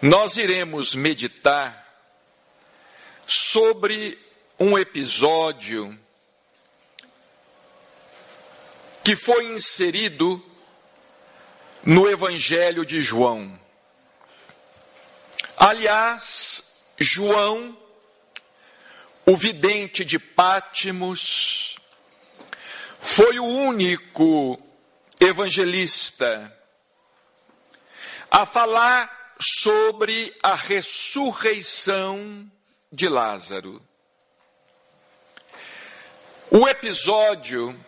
nós iremos meditar sobre um episódio que foi inserido no Evangelho de João. Aliás, João, o vidente de Pátimos, foi o único evangelista a falar sobre a ressurreição de Lázaro. O episódio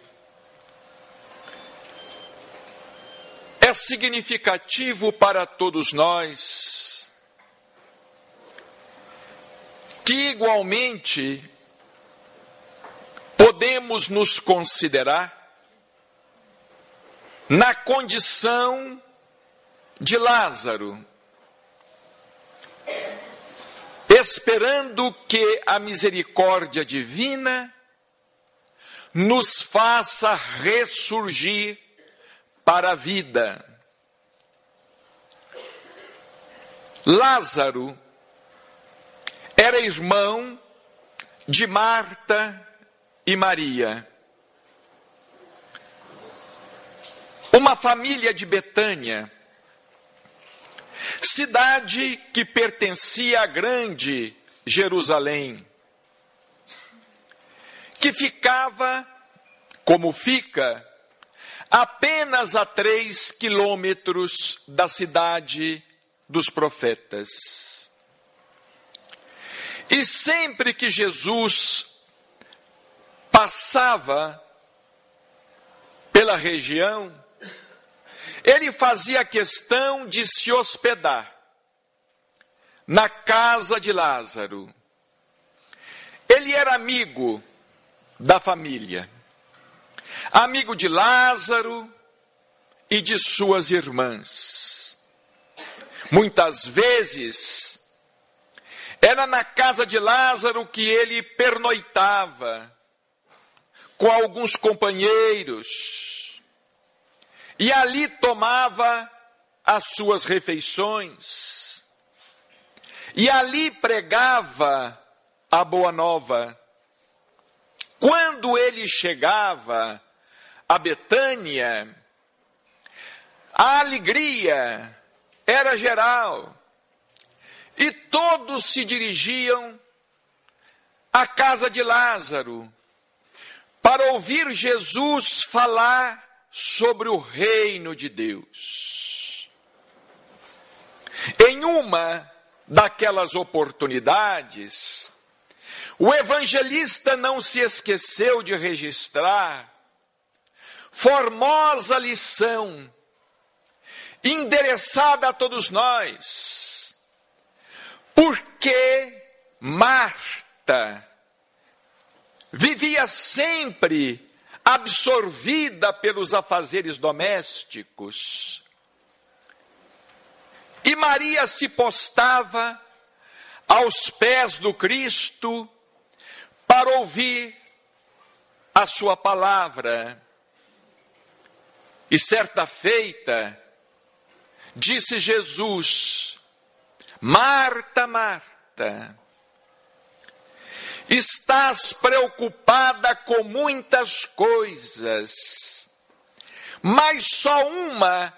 é significativo para todos nós, que igualmente podemos nos considerar na condição de Lázaro, esperando que a misericórdia divina nos faça ressurgir para a vida. Lázaro era irmão de Marta e Maria. Uma família de Betânia cidade que pertencia à grande Jerusalém, que ficava, como fica, apenas a três quilômetros da cidade dos profetas. E sempre que Jesus passava pela região, ele fazia questão de se hospedar na casa de Lázaro. Ele era amigo da família, amigo de Lázaro e de suas irmãs. Muitas vezes, era na casa de Lázaro que ele pernoitava com alguns companheiros e ali tomava as suas refeições, e ali pregava a boa nova. Quando ele chegava a Betânia, a alegria era geral, e todos se dirigiam à casa de Lázaro para ouvir Jesus falar sobre o reino de Deus. Em uma daquelas oportunidades, o evangelista não se esqueceu de registrar formosa lição endereçada a todos nós, porque Marta vivia sempre absorvida pelos afazeres domésticos. E Maria se postava aos pés do Cristo para ouvir a sua palavra. E certa feita, disse Jesus: Marta, Marta, Estás preocupada com muitas coisas, mas só uma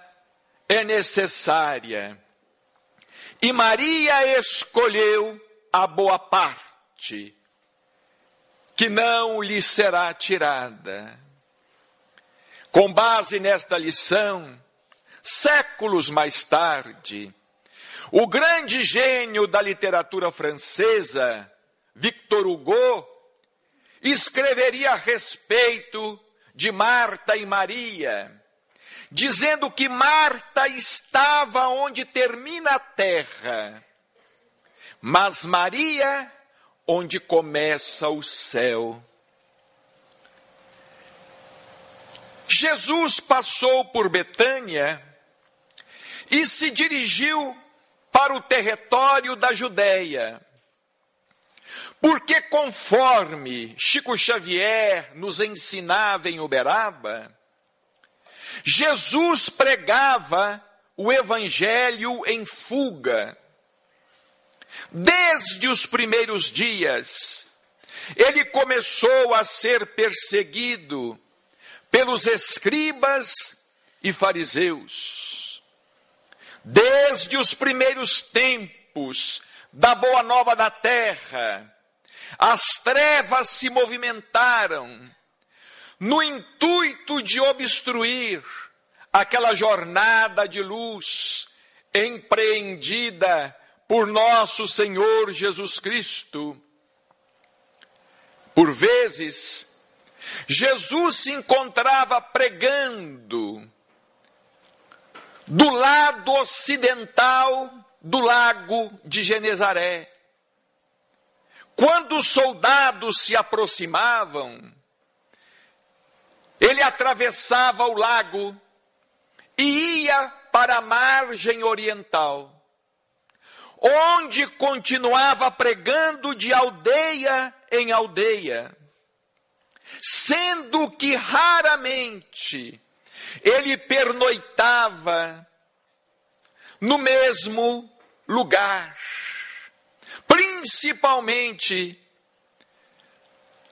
é necessária. E Maria escolheu a boa parte, que não lhe será tirada. Com base nesta lição, séculos mais tarde, o grande gênio da literatura francesa, Victor Hugo, escreveria a respeito de Marta e Maria, dizendo que Marta estava onde termina a terra, mas Maria onde começa o céu. Jesus passou por Betânia e se dirigiu para o território da Judéia. Porque conforme Chico Xavier nos ensinava em Uberaba, Jesus pregava o evangelho em fuga, Desde os primeiros dias, ele começou a ser perseguido pelos escribas e fariseus. Desde os primeiros tempos da boa nova da terra, as trevas se movimentaram no intuito de obstruir aquela jornada de luz empreendida por nosso Senhor Jesus Cristo. Por vezes, Jesus se encontrava pregando do lado ocidental do lago de Genezaré. Quando os soldados se aproximavam, ele atravessava o lago e ia para a margem oriental, onde continuava pregando de aldeia em aldeia, sendo que raramente ele pernoitava no mesmo lugar, principalmente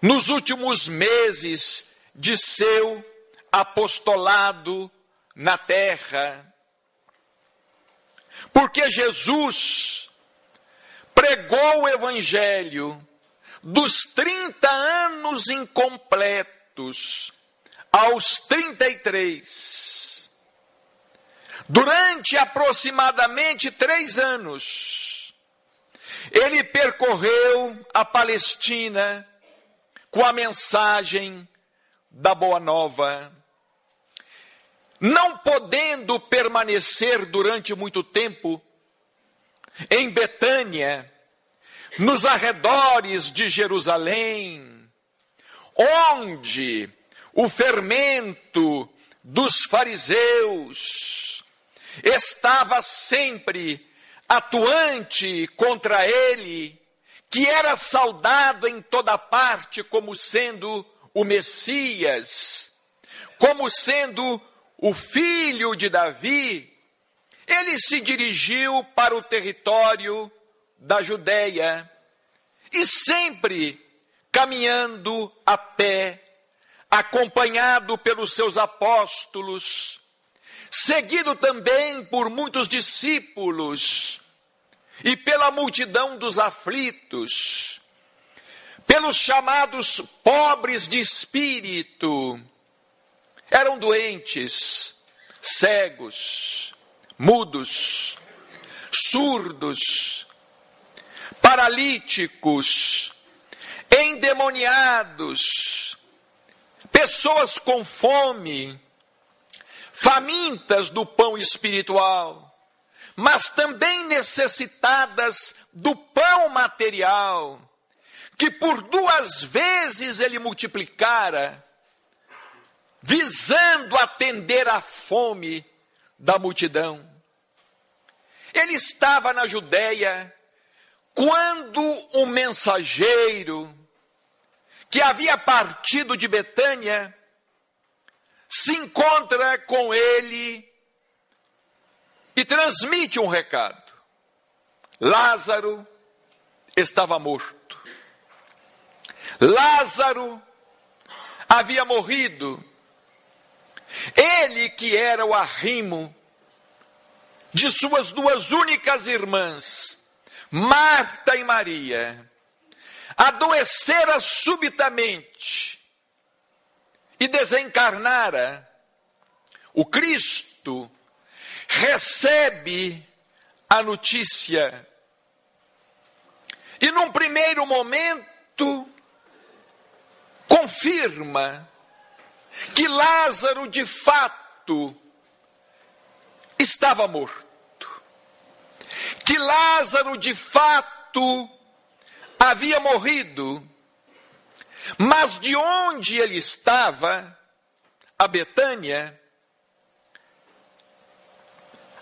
nos últimos meses de seu apostolado na terra. Porque Jesus pregou o evangelho dos 30 anos incompletos aos 33. Durante aproximadamente três anos, ele percorreu a Palestina com a mensagem da Boa Nova. Não podendo permanecer durante muito tempo em Betânia, nos arredores de Jerusalém, onde o fermento dos fariseus estava sempre atuante contra ele, que era saudado em toda parte como sendo o Messias, como sendo o filho de Davi, ele se dirigiu para o território da Judéia e sempre caminhando a pé, acompanhado pelos seus apóstolos, seguido também por muitos discípulos e pela multidão dos aflitos, pelos chamados pobres de espírito, eram doentes, cegos, mudos, surdos, paralíticos, endemoniados, pessoas com fome, famintas do pão espiritual, mas também necessitadas do pão material, que por duas vezes ele multiplicara, visando atender à fome da multidão. Ele estava na Judéia quando um mensageiro que havia partido de Betânia se encontra com ele e transmite um recado. Lázaro estava morto. Lázaro havia morrido. Ele que era o arrimo de suas duas únicas irmãs, Marta e Maria, adoecera subitamente e desencarnara. O Cristo recebe a notícia e, num primeiro momento, confirma que Lázaro de fato estava morto que Lázaro de fato havia morrido, mas de onde ele estava, a Betânia,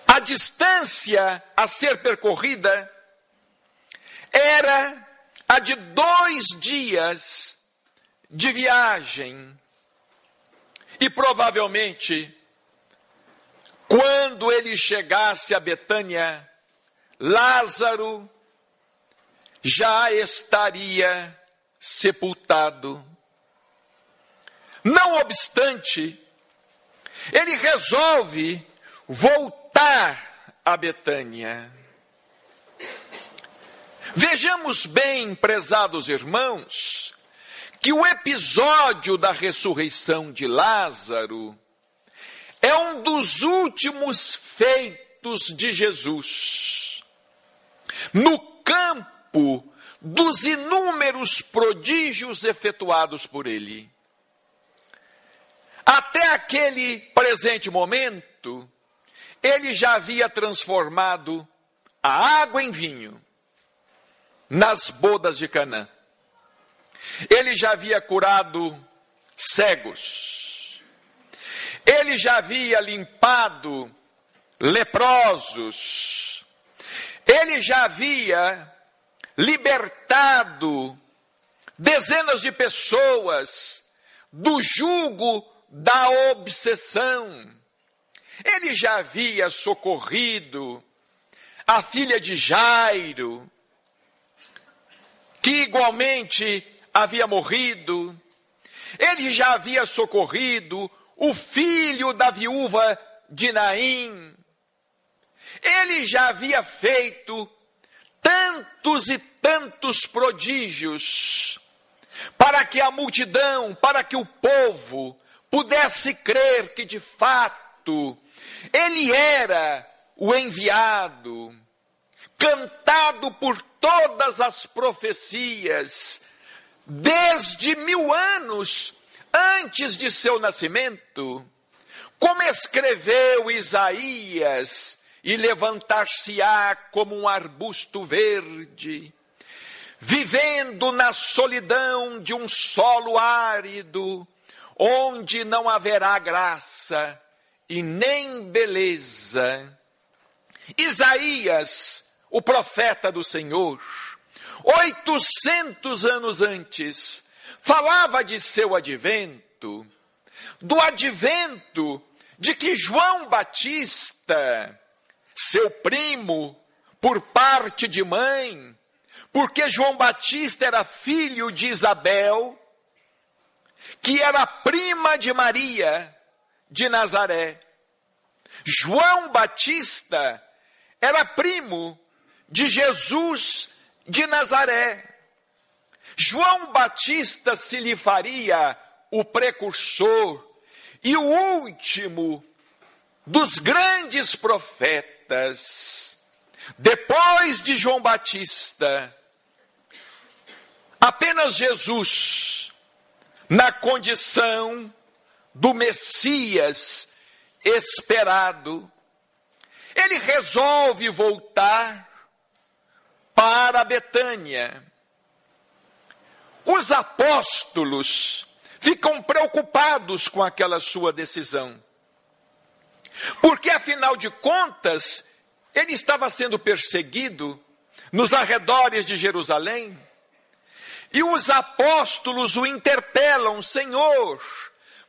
a distância a ser percorrida era a de dois dias de viagem. E provavelmente, quando ele chegasse a Betânia, Lázaro já estaria sepultado. Não obstante, ele resolve voltar a Betânia. Vejamos bem, prezados irmãos, que o episódio da ressurreição de Lázaro é um dos últimos feitos de Jesus. No campo dos inúmeros prodígios efetuados por ele. Até aquele presente momento, ele já havia transformado a água em vinho nas bodas de Canaã. Ele já havia curado cegos. Ele já havia limpado leprosos. Ele já havia libertado dezenas de pessoas do jugo da obsessão. Ele já havia socorrido a filha de Jairo, que igualmente havia morrido. Ele já havia socorrido o filho da viúva de Naim. Ele já havia feito tantos e tantos prodígios para que a multidão, para que o povo pudesse crer que de fato ele era o enviado, cantado por todas as profecias, desde mil anos antes de seu nascimento, como escreveu Isaías, e levantar-se-á como um arbusto verde, vivendo na solidão de um solo árido, onde não haverá graça e nem beleza. Isaías, o profeta do Senhor, oitocentos anos antes, falava de seu advento, do advento de que João Batista, seu primo, por parte de mãe, porque João Batista era filho de Isabel, que era prima de Maria de Nazaré. João Batista era primo de Jesus de Nazaré. João Batista se lhe faria o precursor e o último dos grandes profetas. Depois de João Batista, apenas Jesus, na condição do Messias esperado, ele resolve voltar para Betânia. Os apóstolos ficam preocupados com aquela sua decisão. Porque, afinal de contas, ele estava sendo perseguido nos arredores de Jerusalém. E os apóstolos o interpelam: Senhor,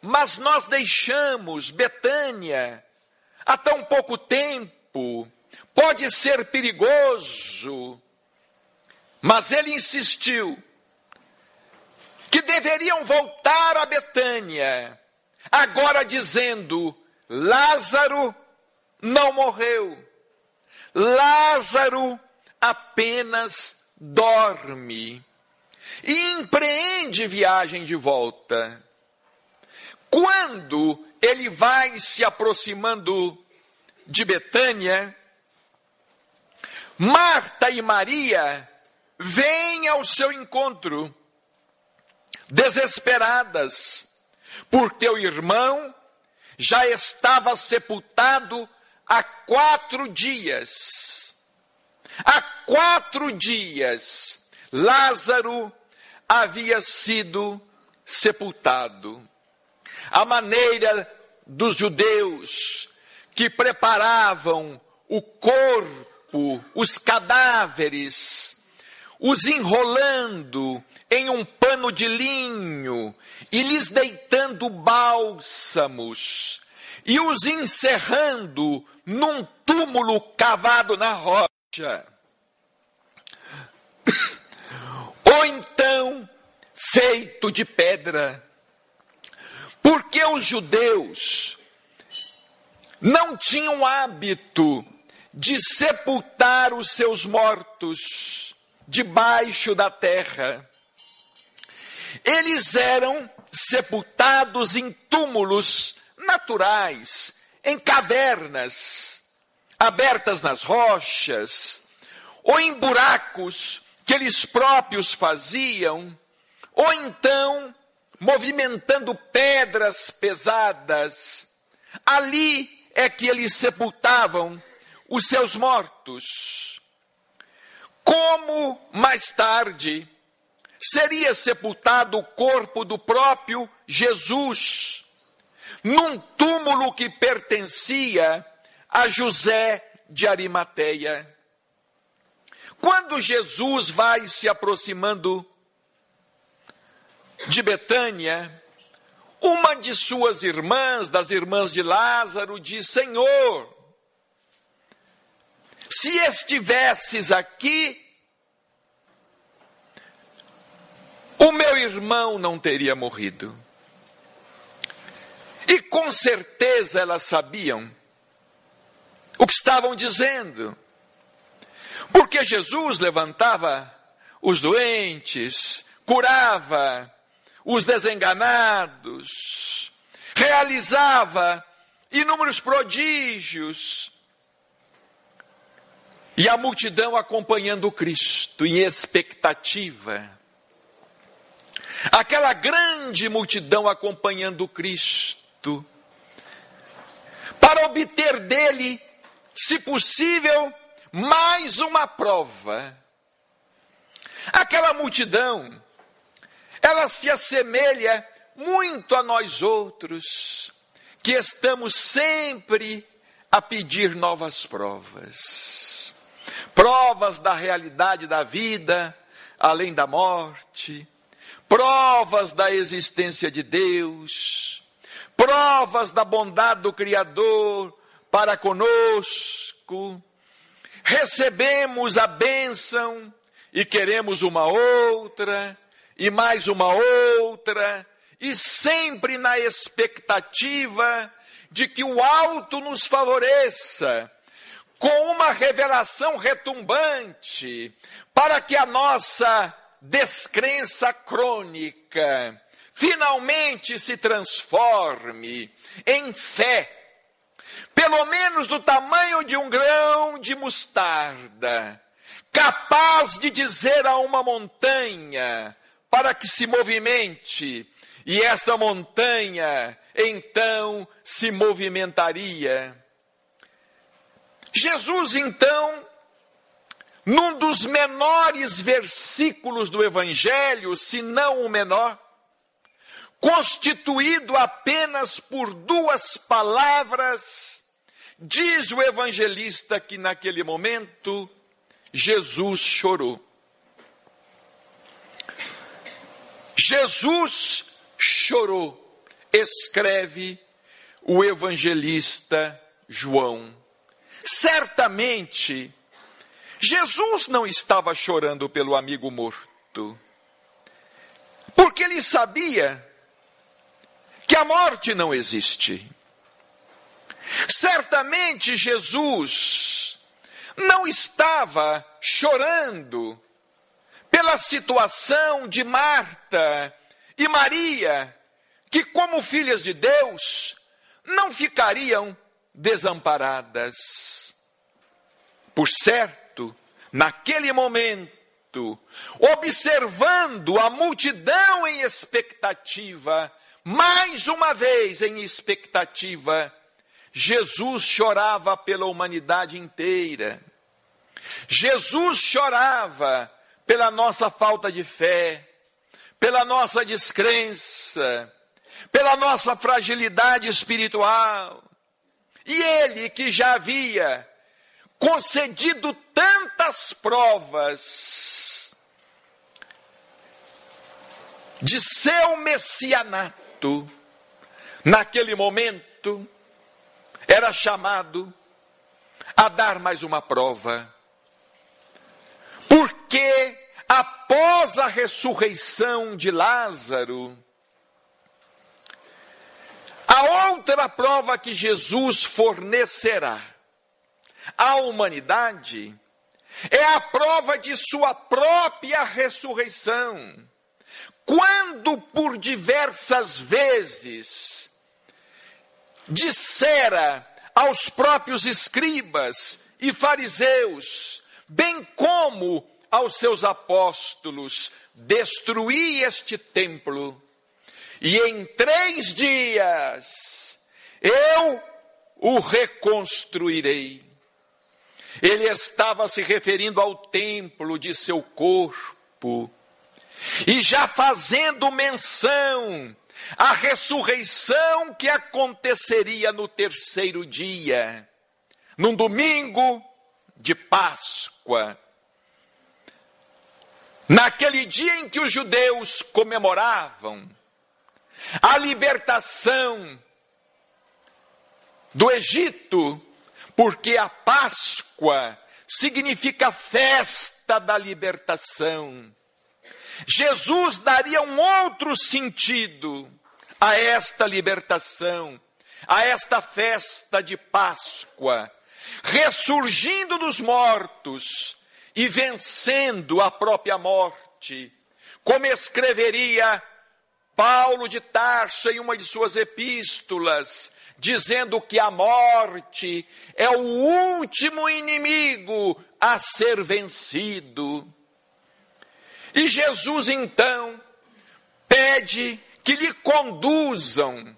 mas nós deixamos Betânia há tão pouco tempo, pode ser perigoso. Mas ele insistiu que deveriam voltar a Betânia, agora dizendo: Lázaro não morreu, Lázaro apenas dorme. E empreende viagem de volta. Quando ele vai se aproximando de Betânia, Marta e Maria vêm ao seu encontro, desesperadas, por teu irmão já estava sepultado há quatro dias. Há quatro dias, Lázaro havia sido sepultado. A maneira dos judeus que preparavam o corpo, os cadáveres, os enrolando em um pano de linho e lhes deitando bálsamos e os encerrando num túmulo cavado na rocha. feito de pedra. Porque os judeus não tinham hábito de sepultar os seus mortos debaixo da terra. Eles eram sepultados em túmulos naturais, em cavernas, abertas nas rochas, ou em buracos que eles próprios faziam, ou então movimentando pedras pesadas. Ali é que eles sepultavam os seus mortos. Como mais tarde seria sepultado o corpo do próprio Jesus, num túmulo que pertencia a José de Arimateia. Quando Jesus vai se aproximando de Betânia, uma de suas irmãs, das irmãs de Lázaro, diz: Senhor, se estivesses aqui, o meu irmão não teria morrido. E com certeza elas sabiam o que estavam dizendo. Porque Jesus levantava os doentes, curava os desenganados, realizava inúmeros prodígios. E a multidão acompanhando Cristo em expectativa aquela grande multidão acompanhando Cristo, para obter dele, se possível, mais uma prova. Aquela multidão, ela se assemelha muito a nós outros, que estamos sempre a pedir novas provas. Provas da realidade da vida, além da morte. Provas da existência de Deus, provas da bondade do Criador para conosco. Recebemos a bênção e queremos uma outra, e mais uma outra, e sempre na expectativa de que o alto nos favoreça, com uma revelação retumbante, para que a nossa descrença crônica finalmente se transforme em fé, pelo menos do tamanho de um grão de mostarda, capaz de dizer a uma montanha para que se movimente, e esta montanha então se movimentaria. Jesus então num dos menores versículos do Evangelho, se não o menor, constituído apenas por duas palavras, diz o evangelista que naquele momento Jesus chorou. Jesus chorou, escreve o evangelista João. Certamente, Jesus não estava chorando pelo amigo morto, porque ele sabia que a morte não existe. Certamente Jesus não estava chorando pela situação de Marta e Maria, que, como filhas de Deus, não ficariam desamparadas. Por certo, naquele momento, observando a multidão em expectativa, mais uma vez em expectativa, Jesus chorava pela humanidade inteira. Jesus chorava pela nossa falta de fé, pela nossa descrença, pela nossa fragilidade espiritual. E ele que já havia concedido tantas provas de seu messianato, naquele momento, era chamado a dar mais uma prova. Porque após a ressurreição de Lázaro, a outra prova que Jesus fornecerá à humanidade é a prova de sua própria ressurreição. Quando por diversas vezes dissera aos próprios escribas e fariseus, bem como aos seus apóstolos: destruí este templo, e em três dias eu o reconstruirei. Ele estava se referindo ao templo de seu corpo, e já fazendo menção à ressurreição que aconteceria no terceiro dia, num domingo de Páscoa. Naquele dia em que os judeus comemoravam a libertação do Egito, porque a Páscoa significa festa da libertação. Jesus daria um outro sentido a esta libertação, a esta festa de Páscoa, ressurgindo dos mortos e vencendo a própria morte, como escreveria Paulo de Tarso, em uma de suas epístolas, dizendo que a morte é o último inimigo a ser vencido. E Jesus então pede que lhe conduzam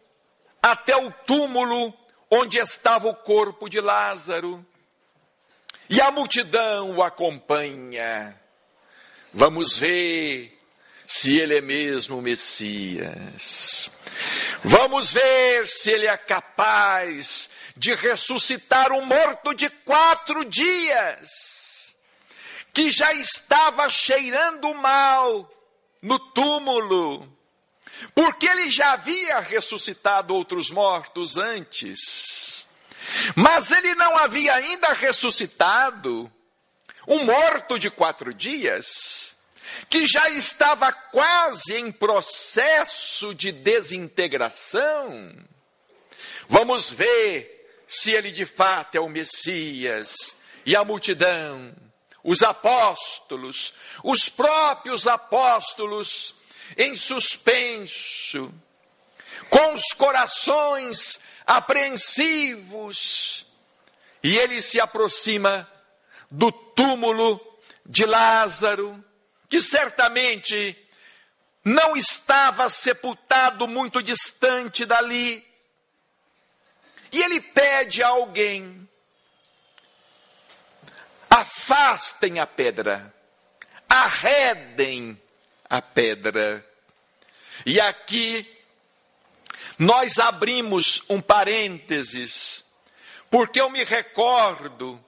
até o túmulo onde estava o corpo de Lázaro. E a multidão o acompanha. Vamos ver se ele é mesmo o Messias. Vamos ver se ele é capaz de ressuscitar um morto de quatro dias, que já estava cheirando mal no túmulo, porque ele já havia ressuscitado outros mortos antes, mas ele não havia ainda ressuscitado um morto de quatro dias que já estava quase em processo de desintegração. Vamos ver se ele de fato é o Messias. E a multidão, os apóstolos, os próprios apóstolos em suspenso, com os corações apreensivos, e ele se aproxima do túmulo de Lázaro que certamente não estava sepultado muito distante dali. E ele pede a alguém: afastem a pedra, arredem a pedra. E aqui nós abrimos um parênteses, porque eu me recordo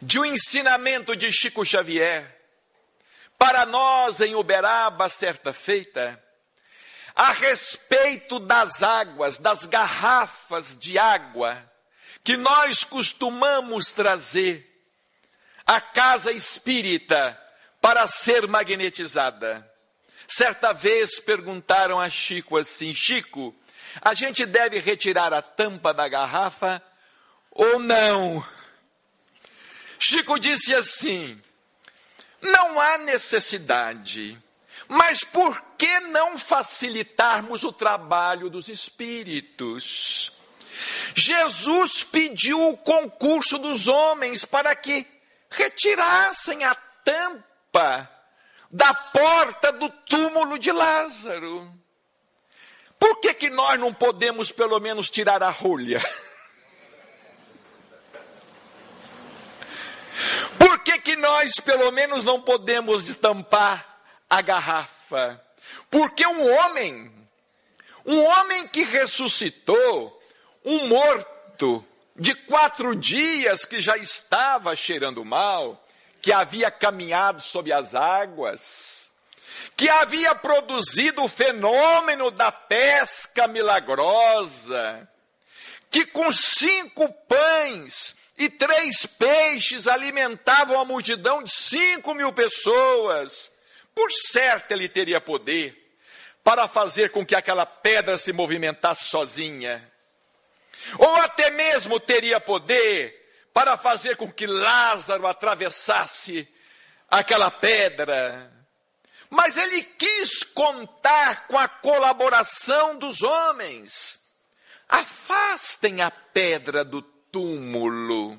de um ensinamento de Chico Xavier para nós em Uberaba, certa feita, a respeito das águas, das garrafas de água que nós costumamos trazer à casa espírita para ser magnetizada. Certa vez perguntaram a Chico assim: Chico, a gente deve retirar a tampa da garrafa ou não? Chico disse assim: não há necessidade. Mas por que não facilitarmos o trabalho dos espíritos? Jesus pediu o concurso dos homens para que retirassem a tampa da porta do túmulo de Lázaro. Por que, que nós não podemos pelo menos tirar a rolha? Por que, nós, pelo menos, não podemos estampar a garrafa? Porque um homem, um homem que ressuscitou, um morto de quatro dias que já estava cheirando mal, que havia caminhado sob as águas, que havia produzido o fenômeno da pesca milagrosa, que com cinco pães e três peixes alimentavam a multidão de cinco mil pessoas. por certo ele teria poder para fazer com que aquela pedra se movimentasse sozinha. Ou até mesmo teria poder para fazer com que Lázaro atravessasse aquela pedra. Mas ele quis contar com a colaboração dos homens. Afastem a pedra do túmulo.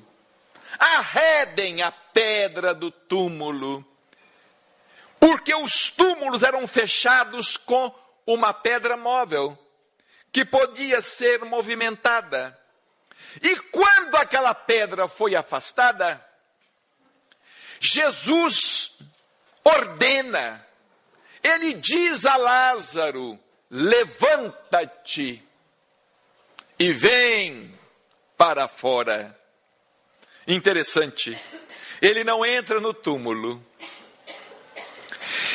Arredem a pedra do túmulo. Porque os túmulos eram fechados com uma pedra móvel, que podia ser movimentada. E quando aquela pedra foi afastada, Jesus ordena, ele diz a Lázaro: levanta-te e vem para fora. Interessante, ele não entra no túmulo,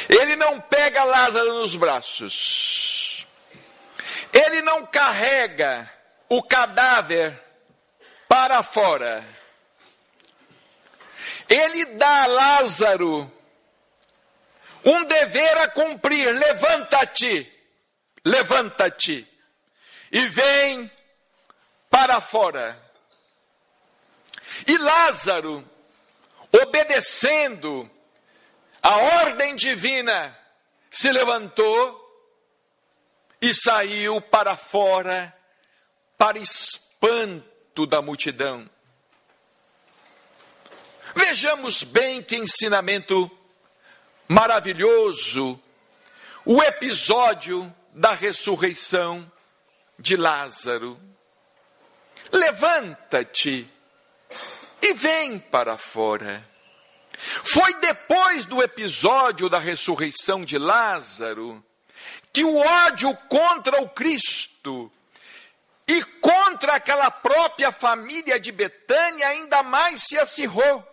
ele não pega Lázaro nos braços, ele não carrega o cadáver para fora. Ele dá a Lázaro um dever a cumprir: levanta-te, levanta-te. E vem para fora. E Lázaro, obedecendo a ordem divina, se levantou e saiu para fora, para espanto da multidão. Vejamos bem que ensinamento maravilhoso o episódio da ressurreição de Lázaro. Levanta-te e vem para fora. Foi depois do episódio da ressurreição de Lázaro que o ódio contra o Cristo e contra aquela própria família de Betânia ainda mais se acirrou.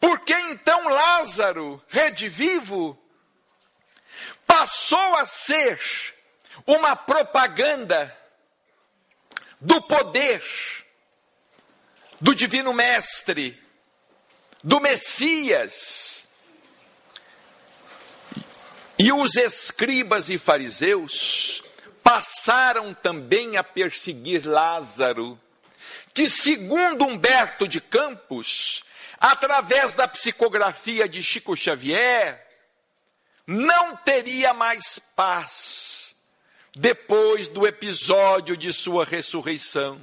Porque então Lázaro, redivivo, passou a ser uma propaganda do poder do Divino Mestre, do Messias. E os escribas e fariseus passaram também a perseguir Lázaro, que, segundo Humberto de Campos, através da psicografia de Chico Xavier, não teria mais paz depois do episódio de sua ressurreição.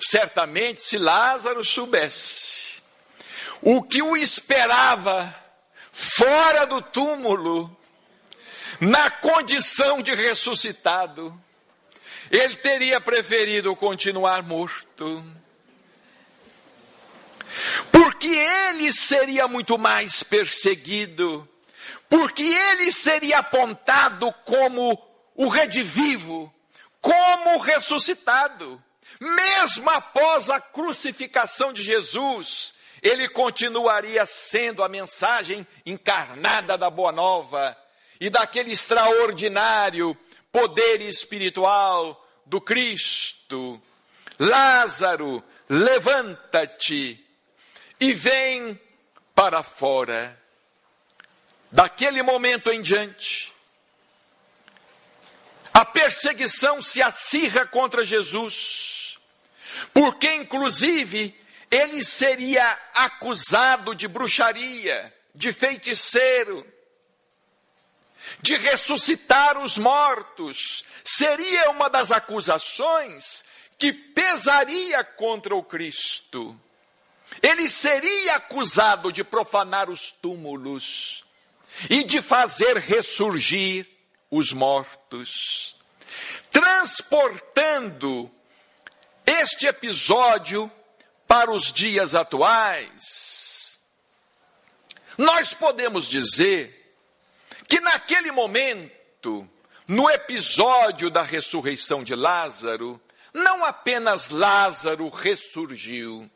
Certamente, se Lázaro soubesse o que o esperava fora do túmulo, na condição de ressuscitado, ele teria preferido continuar morto porque ele seria muito mais perseguido, porque ele seria apontado como o redivivo, como ressuscitado. Mesmo após a crucificação de Jesus, ele continuaria sendo a mensagem encarnada da Boa Nova e daquele extraordinário poder espiritual do Cristo. Lázaro, levanta-te e vem para fora. Daquele momento em diante, a perseguição se acirra contra Jesus, porque inclusive ele seria acusado de bruxaria, de feiticeiro, de ressuscitar os mortos. Seria uma das acusações que pesaria contra o Cristo. Ele seria acusado de profanar os túmulos e de fazer ressurgir os mortos, transportando este episódio para os dias atuais. Nós podemos dizer que naquele momento, no episódio da ressurreição de Lázaro, não apenas Lázaro ressurgiu,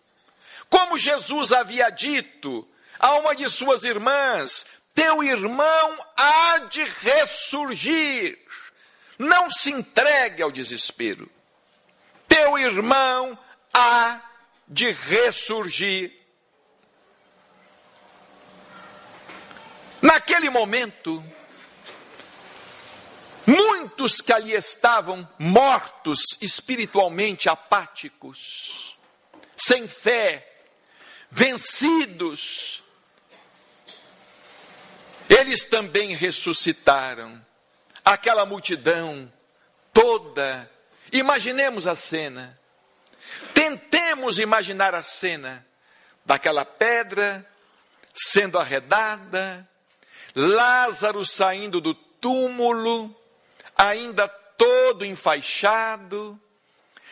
como Jesus havia dito a uma de suas irmãs: Teu irmão há de ressurgir. Não se entregue ao desespero. Teu irmão há de ressurgir. Naquele momento, muitos que ali estavam mortos espiritualmente apáticos, sem fé, vencidos, eles também ressuscitaram. Aquela multidão toda. Imaginemos a cena. Tentemos imaginar a cena daquela pedra sendo arredada, Lázaro saindo do túmulo, ainda todo enfaixado,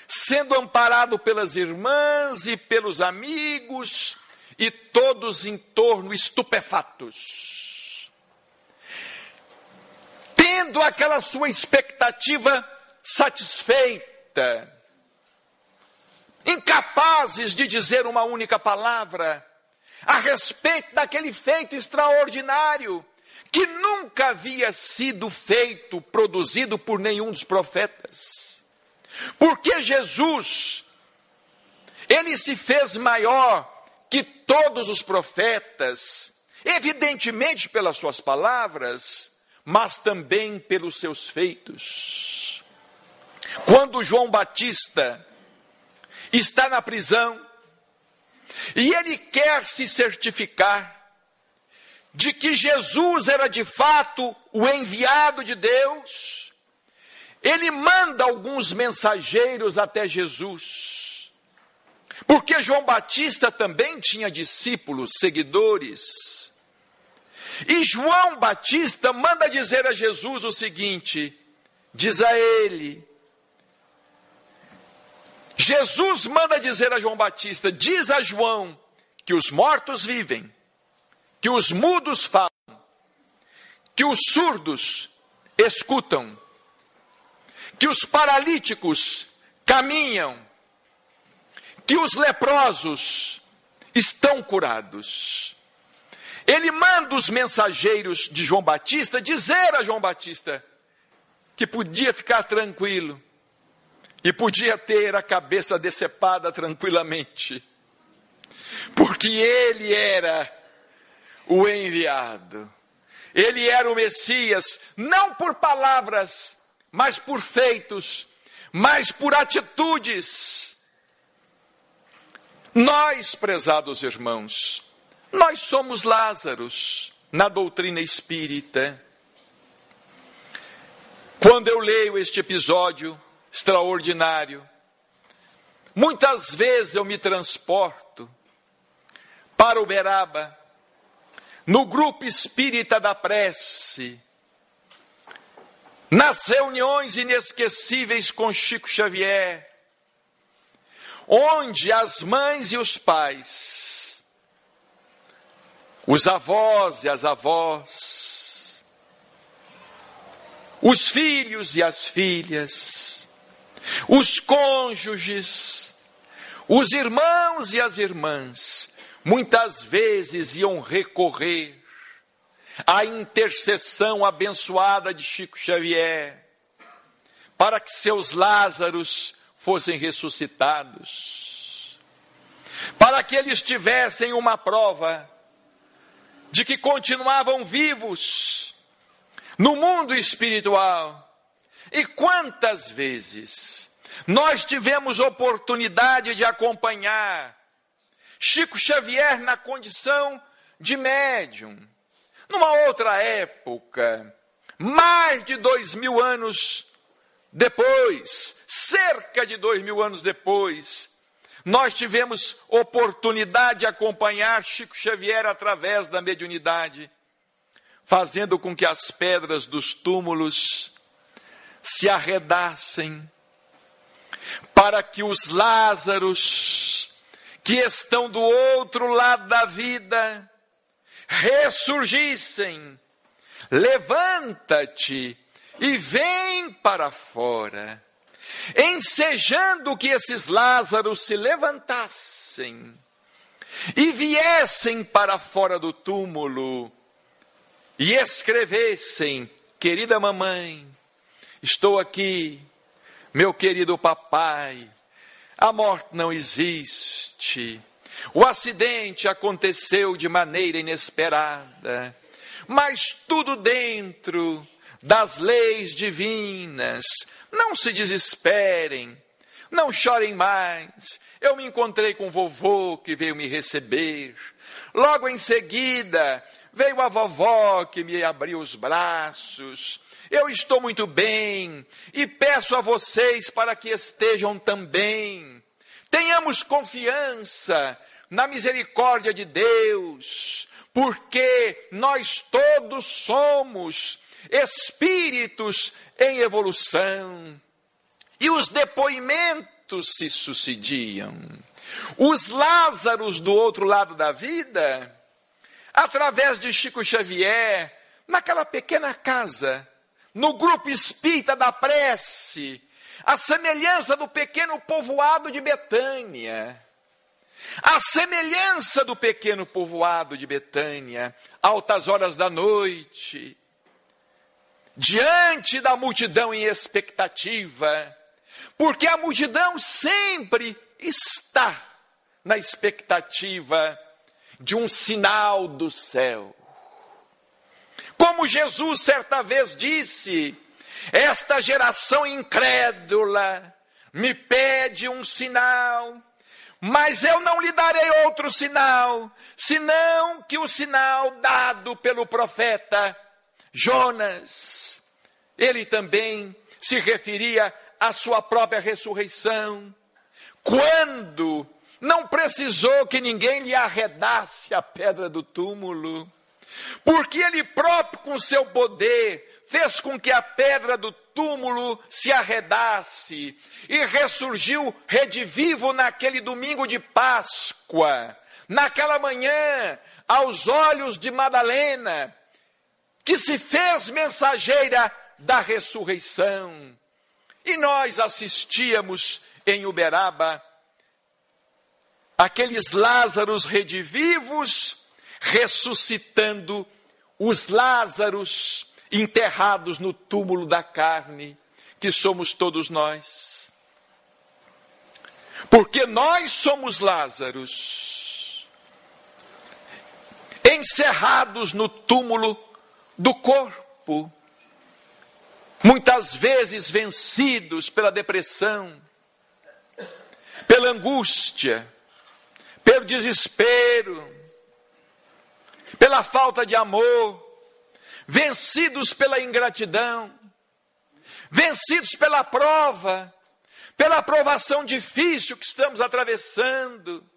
sendo amparado pelas irmãs e pelos amigos, e todos em torno estupefatos. Tendo aquela sua expectativa satisfeita, incapazes de dizer uma única palavra a respeito daquele feito extraordinário que nunca havia sido feito, produzido por nenhum dos profetas. Porque Jesus, ele se fez maior que todos os profetas, evidentemente pelas suas palavras, mas também pelos seus feitos. Quando João Batista está na prisão e ele quer se certificar de que Jesus era de fato o enviado de Deus, ele manda alguns mensageiros até Jesus. Porque João Batista também tinha discípulos, seguidores. E João Batista manda dizer a Jesus o seguinte: diz a ele, Jesus manda dizer a João Batista: diz a João que os mortos vivem, que os mudos falam, que os surdos escutam, que os paralíticos caminham, que os leprosos estão curados. Ele manda os mensageiros de João Batista dizer a João Batista que podia ficar tranquilo e podia ter a cabeça decepada tranquilamente, porque ele era o enviado, ele era o Messias, não por palavras, mas por feitos, mas por atitudes. Nós, prezados irmãos, nós somos Lázaros na doutrina espírita. Quando eu leio este episódio, extraordinário. Muitas vezes eu me transporto para Uberaba, no grupo espírita da prece, nas reuniões inesquecíveis com Chico Xavier, onde as mães e os pais, os avós e as avós, os filhos e as filhas, os cônjuges, os irmãos e as irmãs, muitas vezes iam recorrer à intercessão abençoada de Chico Xavier, para que seus Lázaros fossem ressuscitados, para que eles tivessem uma prova de que continuavam vivos no mundo espiritual. E quantas vezes nós tivemos oportunidade de acompanhar Chico Xavier na condição de médium, numa outra época, mais de dois mil anos depois, cerca de dois mil anos depois, nós tivemos oportunidade de acompanhar Chico Xavier através da mediunidade, fazendo com que as pedras dos túmulos se arredassem, para que os Lázaros, que estão do outro lado da vida, ressurgissem. Levanta-te e vem para fora, ensejando que esses Lázaros se levantassem e viessem para fora do túmulo e escrevessem: Querida mamãe, Estou aqui, meu querido papai. A morte não existe. O acidente aconteceu de maneira inesperada. mas tudo dentro das leis divinas. Não se desesperem, não chorem mais. Eu me encontrei com o vovô que veio me receber. Logo em seguida, veio a vovó que me abriu os braços. Eu estou muito bem e peço a vocês para que estejam também. Tenhamos confiança na misericórdia de Deus, porque nós todos somos espíritos em evolução. E os depoimentos se sucediam. Os Lázaros do outro lado da vida, através de Chico Xavier, naquela pequena casa, no grupo espírita da prece, a semelhança do pequeno povoado de Betânia. A semelhança do pequeno povoado de Betânia, altas horas da noite, diante da multidão em expectativa, porque a multidão sempre está na expectativa de um sinal do céu. Como Jesus certa vez disse, esta geração incrédula me pede um sinal, mas eu não lhe darei outro sinal, senão que o sinal dado pelo profeta Jonas. Ele também se referia à sua própria ressurreição, quando não precisou que ninguém lhe arredasse a pedra do túmulo, porque ele próprio, com seu poder, fez com que a pedra do túmulo se arredasse e ressurgiu redivivo naquele domingo de Páscoa, naquela manhã, aos olhos de Madalena, que se fez mensageira da ressurreição. E nós assistíamos em Uberaba aqueles Lázaros redivivos ressuscitando os Lázaros enterrados no túmulo da carne, que somos todos nós. Porque nós somos Lázaros, encerrados no túmulo do corpo, muitas vezes vencidos pela depressão, pela angústia, pelo desespero, pela falta de amor, vencidos pela ingratidão, vencidos pela prova, pela provação difícil que estamos atravessando,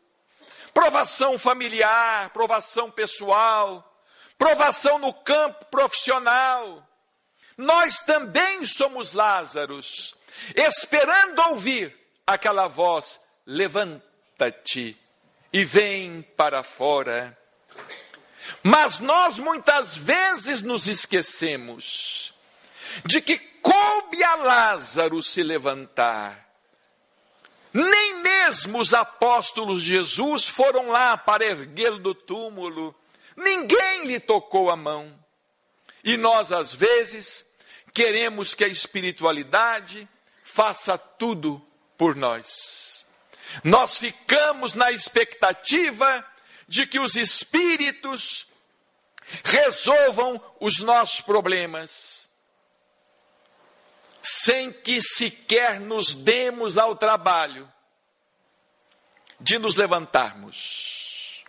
provação familiar, provação pessoal, provação no campo profissional. Nós também somos Lázaros, esperando ouvir aquela voz: levanta-te e vem para fora. Mas nós muitas vezes nos esquecemos de que coube a Lázaro se levantar. Nem mesmo os apóstolos de Jesus foram lá para erguê-lo do túmulo Ninguém lhe tocou a mão. E nós, às vezes, queremos que a espiritualidade faça tudo por nós. Nós ficamos na expectativa de que os espíritos resolvam os nossos problemas, sem que sequer nos demos ao trabalho de nos levantarmos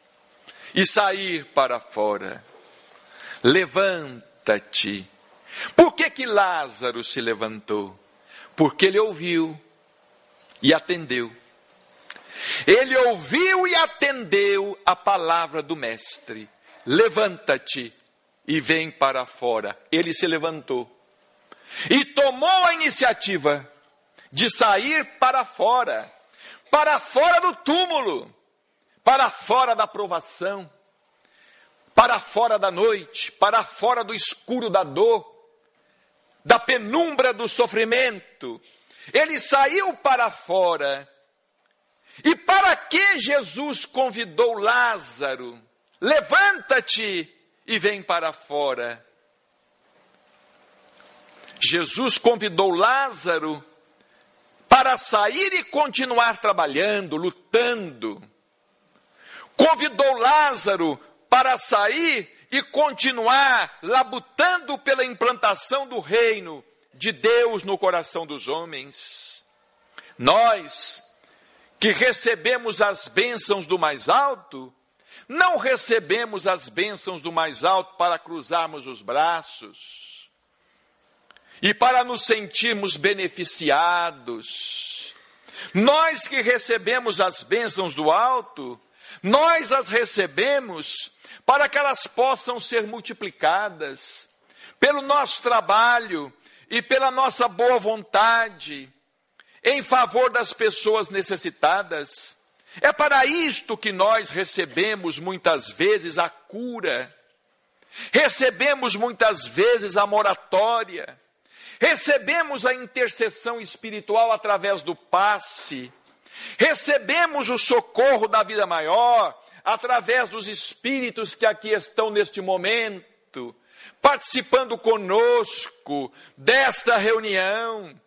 e sair para fora. Levanta-te. Por que que Lázaro se levantou? Porque ele ouviu e atendeu. Ele ouviu e atendeu a palavra do mestre. Levanta-te e vem para fora. Ele se levantou e tomou a iniciativa de sair para fora, para fora do túmulo para fora da provação, para fora da noite, para fora do escuro da dor, da penumbra do sofrimento. Ele saiu para fora. E para que Jesus convidou Lázaro? Levanta-te e vem para fora. Jesus convidou Lázaro para sair e continuar trabalhando, lutando convidou Lázaro para sair e continuar labutando pela implantação do reino de Deus no coração dos homens. Nós que recebemos as bênçãos do mais alto, não recebemos as bênçãos do mais alto para cruzarmos os braços e para nos sentirmos beneficiados. Nós que recebemos as bênçãos do alto, nós as recebemos para que elas possam ser multiplicadas pelo nosso trabalho e pela nossa boa vontade em favor das pessoas necessitadas. É para isto que nós recebemos muitas vezes a cura, recebemos muitas vezes a moratória, recebemos a intercessão espiritual através do passe, recebemos o socorro da vida maior através dos espíritos que aqui estão neste momento, participando conosco desta reunião,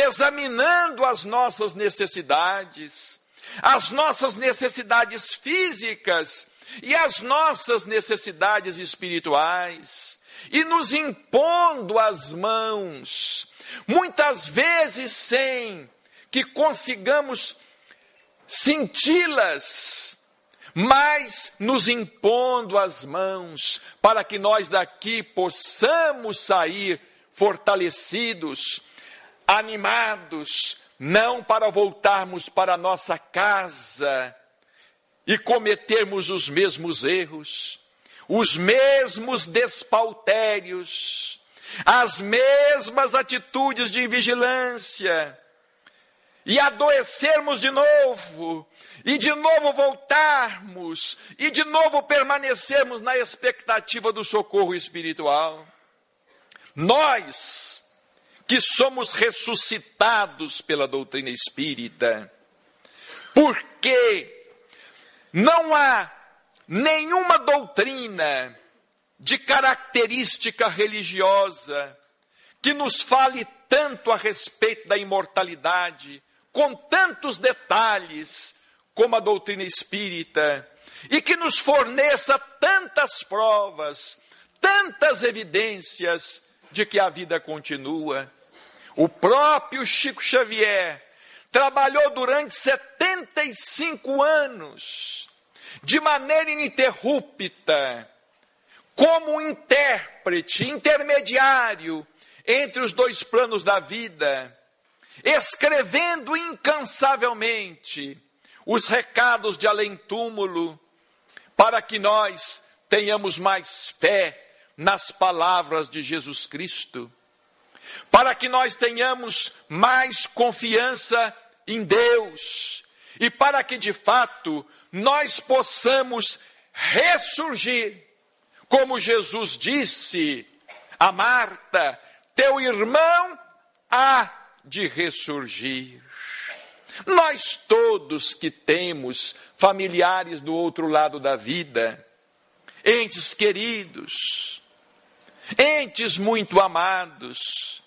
examinando as nossas necessidades as nossas necessidades físicas e as nossas necessidades espirituais, e nos impondo as mãos, muitas vezes sem que consigamos senti-las, mas nos impondo as mãos, para que nós daqui possamos sair fortalecidos, animados, não para voltarmos para nossa casa e cometermos os mesmos erros, os mesmos despautérios, as mesmas atitudes de invigilância, e adoecermos de novo, e de novo voltarmos, e de novo permanecermos na expectativa do socorro espiritual. Nós, que somos ressuscitados pela doutrina espírita, porque não há nenhuma doutrina de característica religiosa que nos fale tanto a respeito da imortalidade, com tantos detalhes, como a doutrina espírita, e que nos forneça tantas provas, tantas evidências de que a vida continua. O próprio Chico Xavier trabalhou durante 75 anos, de maneira ininterrupta, como intérprete, intermediário entre os dois planos da vida, escrevendo incansavelmente os recados de além-túmulo, para que nós tenhamos mais fé nas palavras de Jesus Cristo para que nós tenhamos mais confiança em Deus e para que de fato nós possamos ressurgir, como Jesus disse a Marta: teu irmão há de ressurgir. Nós todos que temos familiares do outro lado da vida, entes queridos, entes muito amados,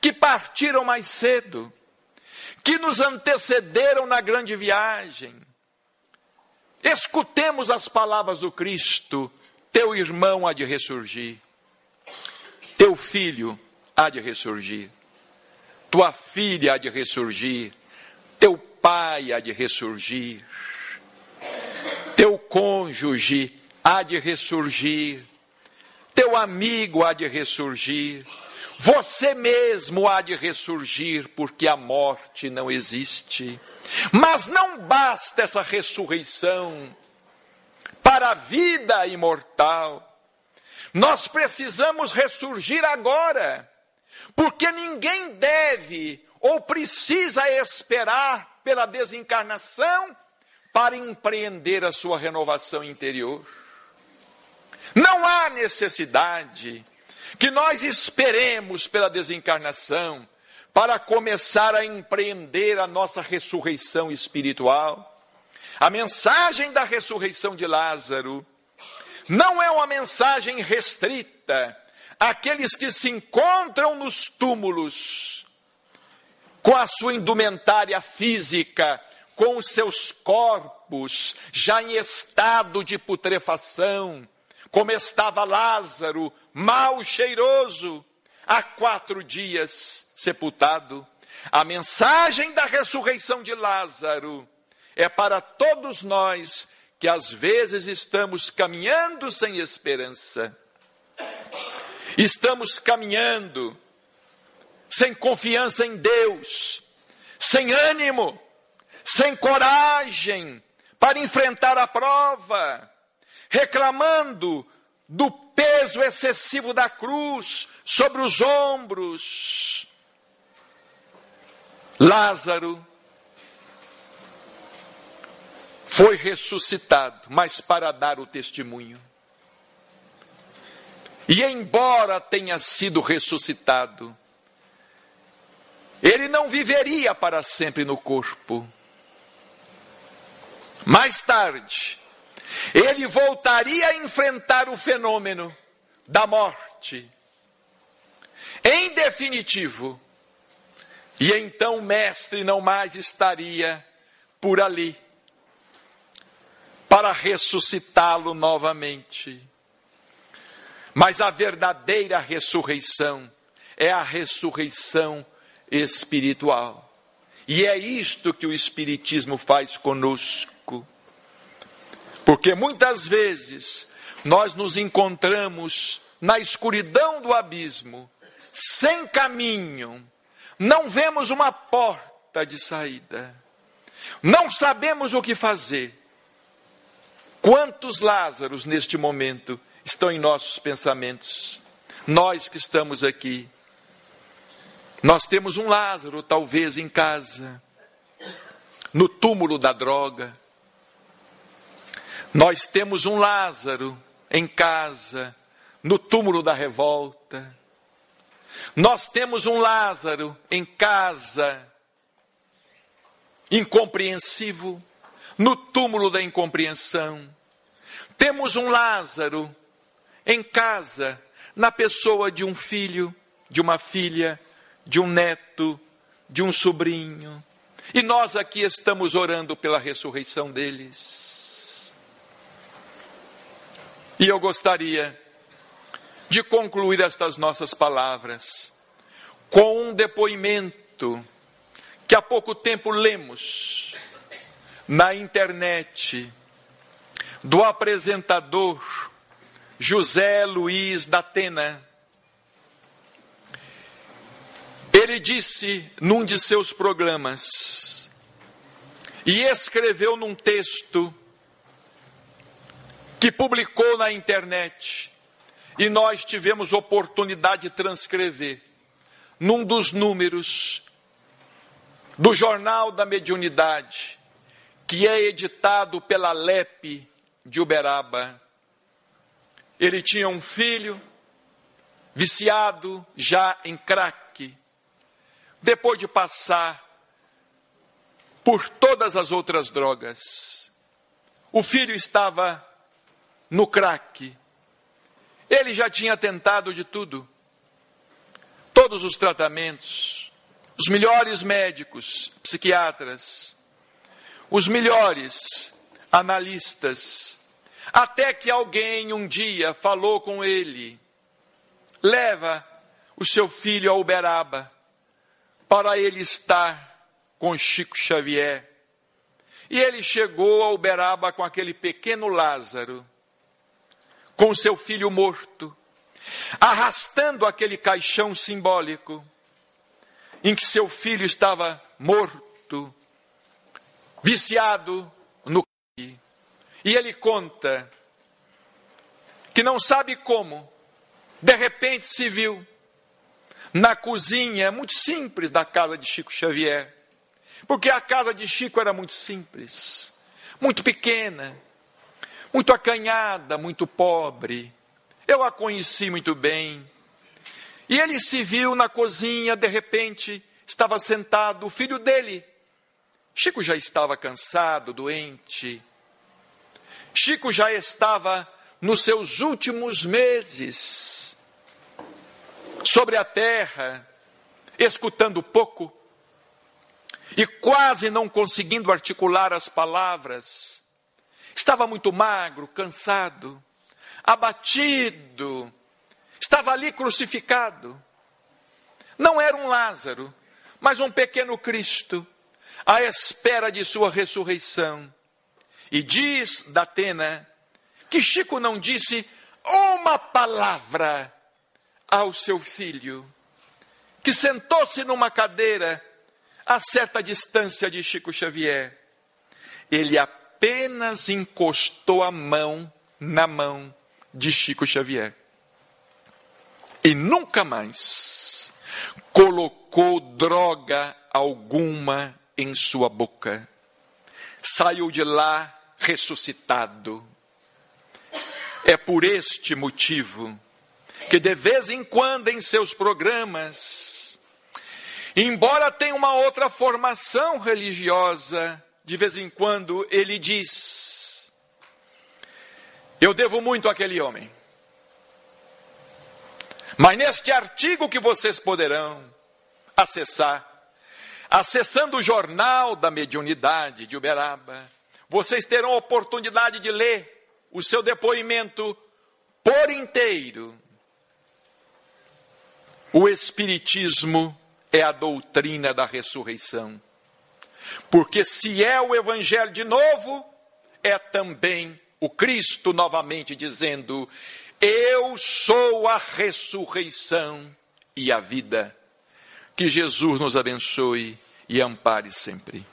que partiram mais cedo, que nos antecederam na grande viagem. Escutemos as palavras do Cristo: teu irmão há de ressurgir, teu filho há de ressurgir, tua filha há de ressurgir, teu pai há de ressurgir, teu cônjuge há de ressurgir, teu amigo há de ressurgir, você mesmo há de ressurgir, porque a morte não existe. Mas não basta essa ressurreição para a vida imortal. Nós precisamos ressurgir agora, porque ninguém deve ou precisa esperar pela desencarnação para empreender a sua renovação interior. Não há necessidade que nós esperemos pela desencarnação para começar a empreender a nossa ressurreição espiritual. A mensagem da ressurreição de Lázaro não é uma mensagem restrita àqueles que se encontram nos túmulos com a sua indumentária física, com os seus corpos já em estado de putrefação, como estava Lázaro, mal cheiroso, há quatro dias sepultado. A mensagem da ressurreição de Lázaro é para todos nós que às vezes estamos caminhando sem esperança. Estamos caminhando sem confiança em Deus, sem ânimo, sem coragem para enfrentar a prova, reclamando do peso excessivo da cruz sobre os ombros. Lázaro foi ressuscitado, mas para dar o testemunho. E embora tenha sido ressuscitado, ele não viveria para sempre no corpo. Mais tarde, ele voltaria a enfrentar o fenômeno da morte. Em definitivo, e então o mestre não mais estaria por ali para ressuscitá-lo novamente. Mas a verdadeira ressurreição é a ressurreição espiritual. E é isto que o Espiritismo faz conosco. Porque muitas vezes nós nos encontramos na escuridão do abismo, sem caminho, não vemos uma porta de saída, não sabemos o que fazer. Quantos Lázaros neste momento estão em nossos pensamentos? Nós que estamos aqui. Nós temos um Lázaro, talvez em casa, no túmulo da droga. Nós temos um Lázaro em casa, no túmulo da revolta. Nós temos um Lázaro em casa, incompreensivo, no túmulo da incompreensão. Temos um Lázaro em casa, na pessoa de um filho, de uma filha, de um neto, de um sobrinho. E nós aqui estamos orando pela ressurreição deles. E eu gostaria de concluir estas nossas palavras com um depoimento que há pouco tempo lemos na internet do apresentador José Luiz da Atena. Ele disse num de seus programas, e escreveu num texto que publicou na internet, e nós tivemos oportunidade de transcrever, num dos números do Jornal da Mediunidade, que é editado pela LEP de Uberaba. Ele tinha um filho viciado já em crack depois de passar por todas as outras drogas. O filho estava no crack. Ele já tinha tentado de tudo. Todos os tratamentos, os melhores médicos, psiquiatras, os melhores analistas, até que alguém um dia falou com ele: leva o seu filho a Uberaba para ele estar com Chico Xavier. E ele chegou a Uberaba com aquele pequeno Lázaro, com seu filho morto, arrastando aquele caixão simbólico em que seu filho estava morto, viciado no e ele conta que não sabe como, de repente se viu na cozinha muito simples da casa de Chico Xavier. Porque a casa de Chico era muito simples, muito pequena, muito acanhada, muito pobre. Eu a conheci muito bem. E ele se viu na cozinha, de repente, estava sentado o filho dele. Chico já estava cansado, doente. Chico já estava nos seus últimos meses sobre a terra, escutando pouco e quase não conseguindo articular as palavras. Estava muito magro, cansado. abatido, estava ali crucificado. Não era um Lázaro, mas um pequeno Cristo, à espera de sua ressurreição. E diz Datena que Chico não disse uma palavra ao seu filho, que sentou-se numa cadeira a certa distância de Chico Xavier. Ele apenas encostou a mão na mão de Chico Xavier. E nunca mais colocou droga alguma em sua boca. Saiu de lá ressuscitado. É por este motivo que de vez em quando em seus programas, embora tenha uma outra formação religiosa, de vez em quando ele diz: Eu devo muito àquele homem. Mas neste artigo que vocês poderão acessar, acessando o jornal da mediunidade de Uberaba, vocês terão oportunidade de ler o seu depoimento por inteiro. O Espiritismo é a doutrina da ressurreição. Porque se é o Evangelho de novo, é também o Cristo novamente dizendo: Eu sou a ressurreição e a vida. Que Jesus nos abençoe e ampare sempre.